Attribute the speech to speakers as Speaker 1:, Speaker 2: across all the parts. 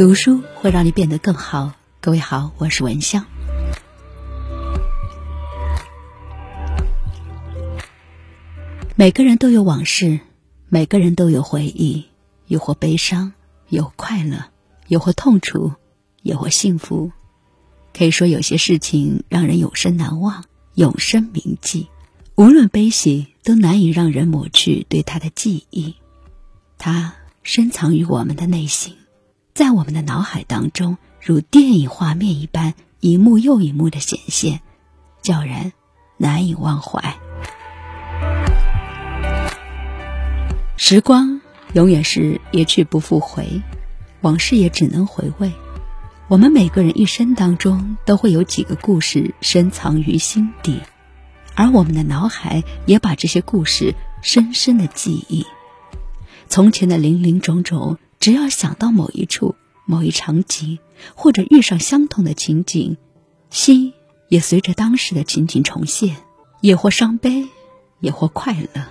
Speaker 1: 读书会让你变得更好。各位好，我是文香。每个人都有往事，每个人都有回忆，有或悲伤，有快乐，有或痛楚，有或幸福。可以说，有些事情让人永生难忘，永生铭记。无论悲喜，都难以让人抹去对他的记忆。它深藏于我们的内心，在我们的脑海当中，如电影画面一般，一幕又一幕的显现，叫人难以忘怀。时光永远是一去不复回，往事也只能回味。我们每个人一生当中都会有几个故事深藏于心底，而我们的脑海也把这些故事深深的记忆。从前的林林种种，只要想到某一处、某一场景，或者遇上相同的情景，心也随着当时的情景重现，也或伤悲，也或快乐。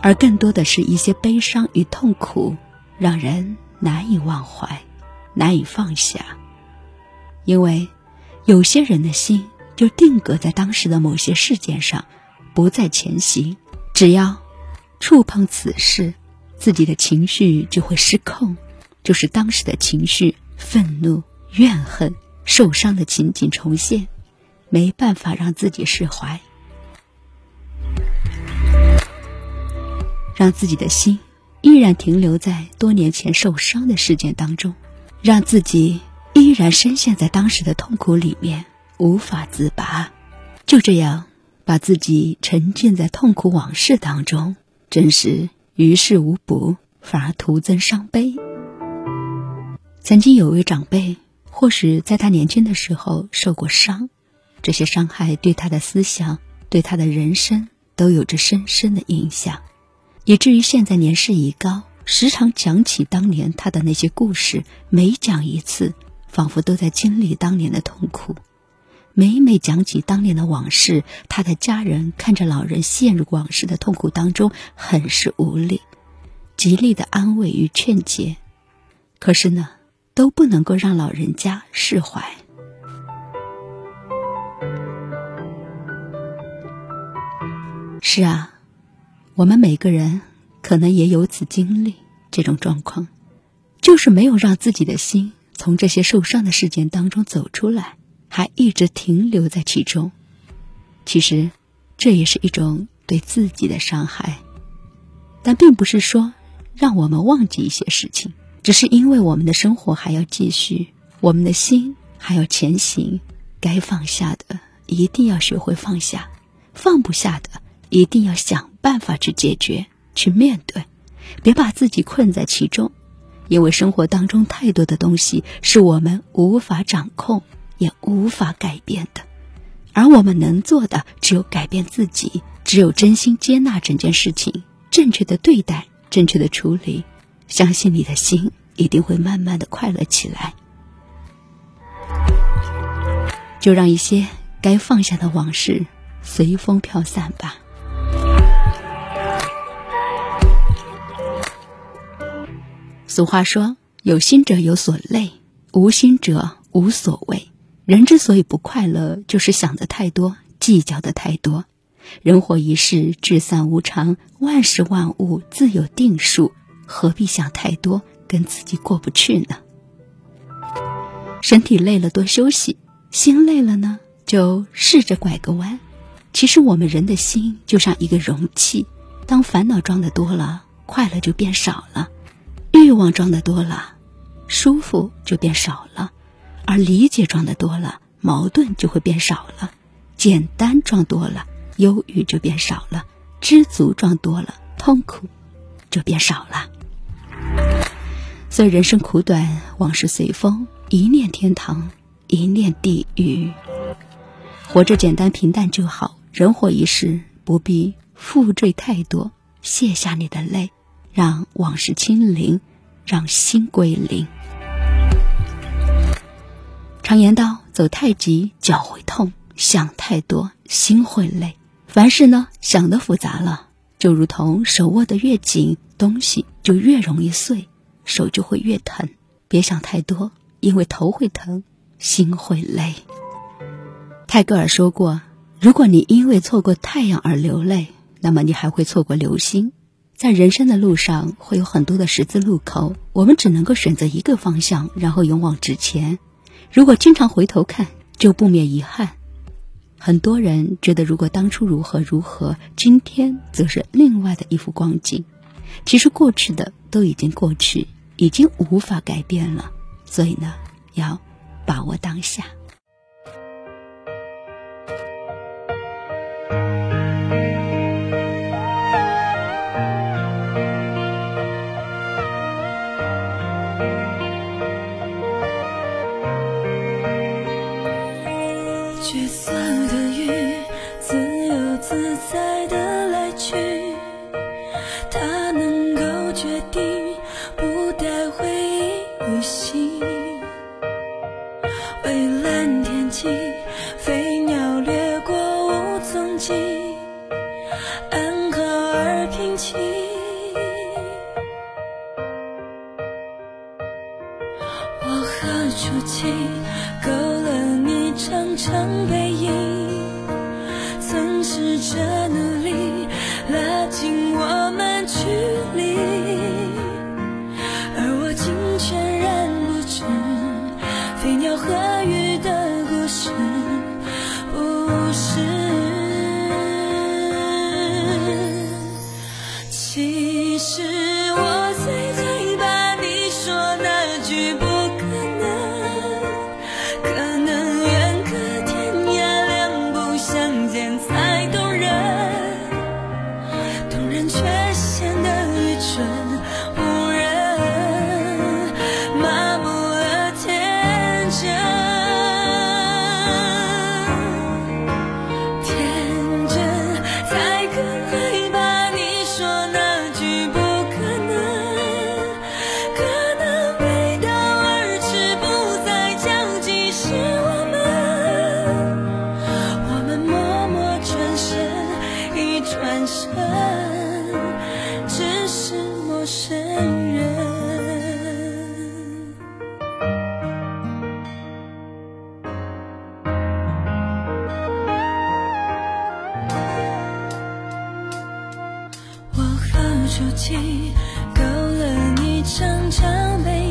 Speaker 1: 而更多的是一些悲伤与痛苦，让人难以忘怀，难以放下。因为有些人的心就定格在当时的某些事件上，不再前行。只要触碰此事，自己的情绪就会失控，就是当时的情绪、愤怒、怨恨、受伤的情景重现，没办法让自己释怀。让自己的心依然停留在多年前受伤的事件当中，让自己依然深陷在当时的痛苦里面，无法自拔。就这样把自己沉浸在痛苦往事当中，真是于事无补，反而徒增伤悲。曾经有位长辈，或许在他年轻的时候受过伤，这些伤害对他的思想、对他的人生都有着深深的影响。以至于现在年事已高，时常讲起当年他的那些故事，每讲一次，仿佛都在经历当年的痛苦。每每讲起当年的往事，他的家人看着老人陷入往事的痛苦当中，很是无力，极力的安慰与劝解，可是呢，都不能够让老人家释怀。是啊。我们每个人可能也有此经历，这种状况，就是没有让自己的心从这些受伤的事件当中走出来，还一直停留在其中。其实，这也是一种对自己的伤害。但并不是说让我们忘记一些事情，只是因为我们的生活还要继续，我们的心还要前行。该放下的一定要学会放下，放不下的一定要想。办法去解决，去面对，别把自己困在其中，因为生活当中太多的东西是我们无法掌控，也无法改变的，而我们能做的只有改变自己，只有真心接纳整件事情，正确的对待，正确的处理，相信你的心一定会慢慢的快乐起来。就让一些该放下的往事随风飘散吧。俗话说：“有心者有所累，无心者无所谓。”人之所以不快乐，就是想的太多，计较的太多。人活一世，聚散无常，万事万物自有定数，何必想太多，跟自己过不去呢？身体累了多休息，心累了呢，就试着拐个弯。其实我们人的心就像一个容器，当烦恼装的多了，快乐就变少了。欲望装的多了，舒服就变少了；而理解装的多了，矛盾就会变少了；简单装多了，忧郁就变少了；知足装多了，痛苦就变少了。所以人生苦短，往事随风，一念天堂，一念地狱。活着简单平淡就好，人活一世，不必负罪太多，卸下你的泪。让往事清零，让心归零。常言道：“走太急，脚会痛；想太多，心会累。”凡事呢，想的复杂了，就如同手握得越紧，东西就越容易碎；手就会越疼。别想太多，因为头会疼，心会累。泰戈尔说过：“如果你因为错过太阳而流泪，那么你还会错过流星。”在人生的路上，会有很多的十字路口，我们只能够选择一个方向，然后勇往直前。如果经常回头看，就不免遗憾。很多人觉得，如果当初如何如何，今天则是另外的一幅光景。其实过去的都已经过去，已经无法改变了。所以呢，要把握当下。着努力拉近我们距离，而我竟全然不知飞鸟和鱼的故事不是。其实。只是陌生人，我好久前勾了你长长眉。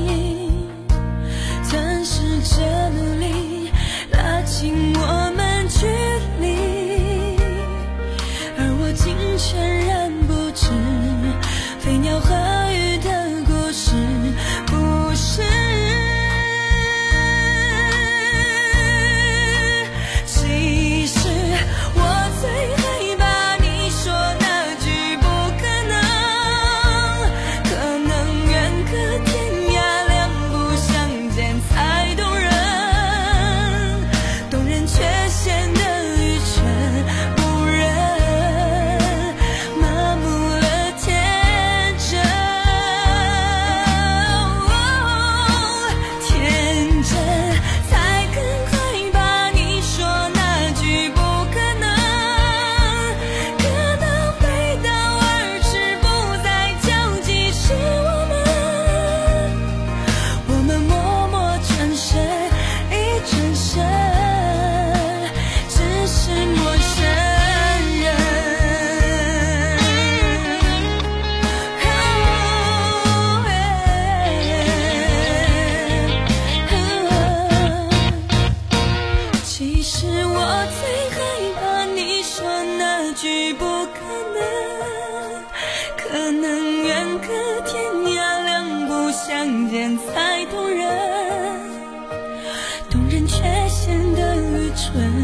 Speaker 1: 温